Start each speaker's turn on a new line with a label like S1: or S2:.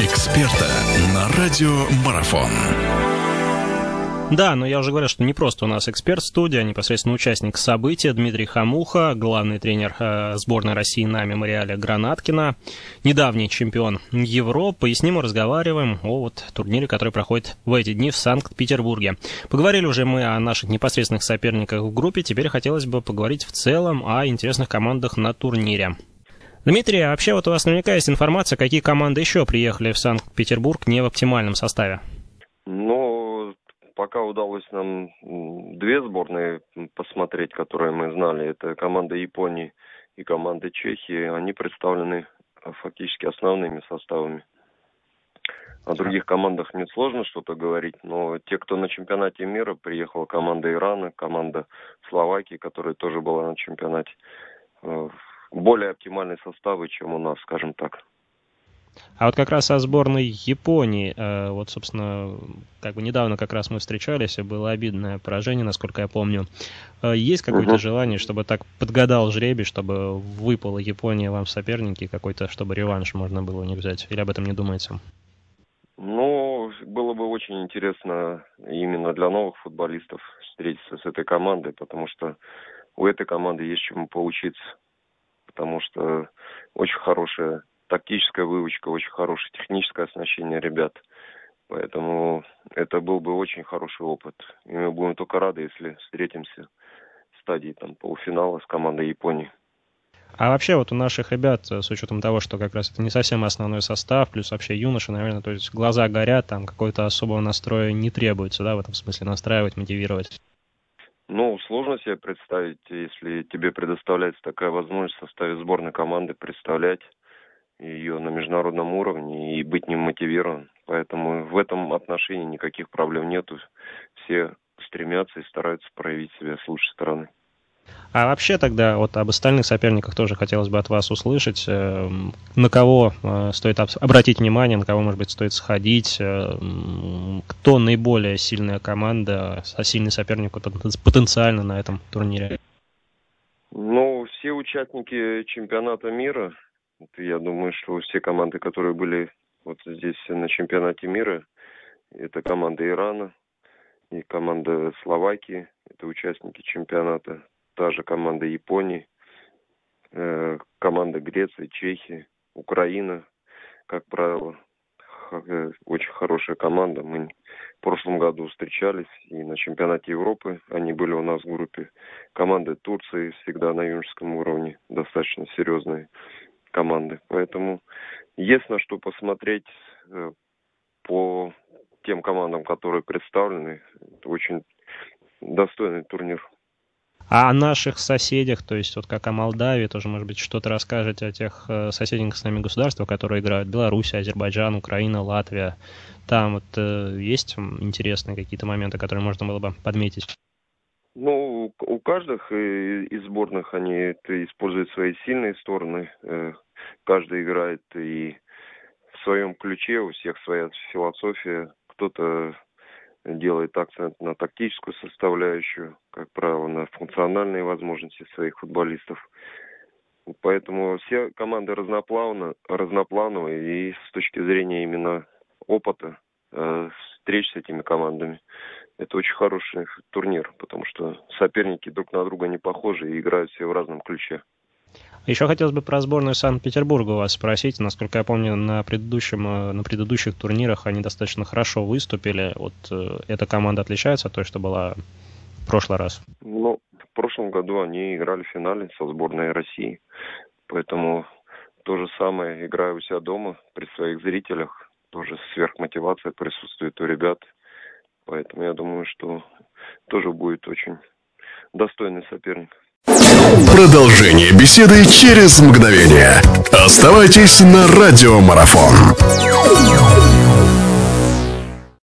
S1: эксперта на радио Марафон.
S2: Да, но я уже говорил, что не просто у нас эксперт студия, а непосредственно участник события Дмитрий Хамуха, главный тренер э, сборной России на мемориале Гранаткина, недавний чемпион Европы. И с ним мы разговариваем о вот турнире, который проходит в эти дни в Санкт-Петербурге. Поговорили уже мы о наших непосредственных соперниках в группе, теперь хотелось бы поговорить в целом о интересных командах на турнире. Дмитрий, а вообще вот у вас наверняка есть информация, какие команды еще приехали в Санкт-Петербург не в оптимальном составе?
S3: Ну, пока удалось нам две сборные посмотреть, которые мы знали. Это команда Японии и команда Чехии. Они представлены а, фактически основными составами. О других командах не сложно что-то говорить, но те, кто на чемпионате мира, приехала команда Ирана, команда Словакии, которая тоже была на чемпионате, э, более оптимальные составы, чем у нас, скажем так.
S2: А вот как раз о сборной Японии, э, вот, собственно, как бы недавно как раз мы встречались, и было обидное поражение, насколько я помню. Э, есть какое-то угу. желание, чтобы так подгадал жребий, чтобы выпала Япония вам в соперники, какой-то, чтобы реванш можно было у них взять? Или об этом не думаете?
S3: Ну, было бы очень интересно именно для новых футболистов встретиться с этой командой, потому что у этой команды есть чему поучиться, потому что очень хорошая тактическая вывочка, очень хорошее техническое оснащение ребят. Поэтому это был бы очень хороший опыт. И мы будем только рады, если встретимся в стадии там, полуфинала с командой Японии.
S2: А вообще вот у наших ребят, с учетом того, что как раз это не совсем основной состав, плюс вообще юноши, наверное, то есть глаза горят, там какой-то особого настроя не требуется, да, в этом смысле настраивать, мотивировать?
S3: Ну, сложно себе представить, если тебе предоставляется такая возможность в составе сборной команды представлять ее на международном уровне и быть ним мотивирован. Поэтому в этом отношении никаких проблем нету. Все стремятся и стараются проявить себя с лучшей стороны.
S2: А вообще тогда вот об остальных соперниках тоже хотелось бы от вас услышать. Э, на кого э, стоит обратить внимание, на кого, может быть, стоит сходить? Э, кто наиболее сильная команда, а сильный соперник потенциально на этом турнире?
S3: Ну, все участники чемпионата мира я думаю, что все команды, которые были вот здесь на чемпионате мира, это команда Ирана и команда Словакии, это участники чемпионата, та же команда Японии, э, команда Греции, Чехии, Украина, как правило, э, очень хорошая команда. Мы в прошлом году встречались и на чемпионате Европы. Они были у нас в группе. Команды Турции всегда на юношеском уровне, достаточно серьезные команды. Поэтому есть на что посмотреть э, по тем командам, которые представлены. Это очень достойный турнир.
S2: А о наших соседях, то есть вот как о Молдавии, тоже, может быть, что-то расскажете о тех э, соседних с нами государствах, которые играют Беларусь, Азербайджан, Украина, Латвия. Там вот э, есть интересные какие-то моменты, которые можно было бы подметить?
S3: Ну, у каждых из сборных они используют свои сильные стороны. Э, каждый играет и в своем ключе, у всех своя философия. Кто-то делает акцент на тактическую составляющую, как правило, на функциональные возможности своих футболистов. Поэтому все команды разноплавно, разноплановые и с точки зрения именно опыта э, встреч с этими командами это очень хороший турнир, потому что соперники друг на друга не похожи и играют все в разном ключе.
S2: Еще хотелось бы про сборную Санкт-Петербурга вас спросить. Насколько я помню, на, предыдущем, э, на предыдущих турнирах они достаточно хорошо выступили. Вот э, эта команда отличается от той, что была в прошлый раз?
S3: Ну, в прошлом году они играли в финале со сборной России. Поэтому то же самое, играя у себя дома, при своих зрителях, тоже сверхмотивация присутствует у ребят. Поэтому я думаю, что тоже будет очень достойный соперник.
S1: Продолжение беседы через мгновение. Оставайтесь на радиомарафон.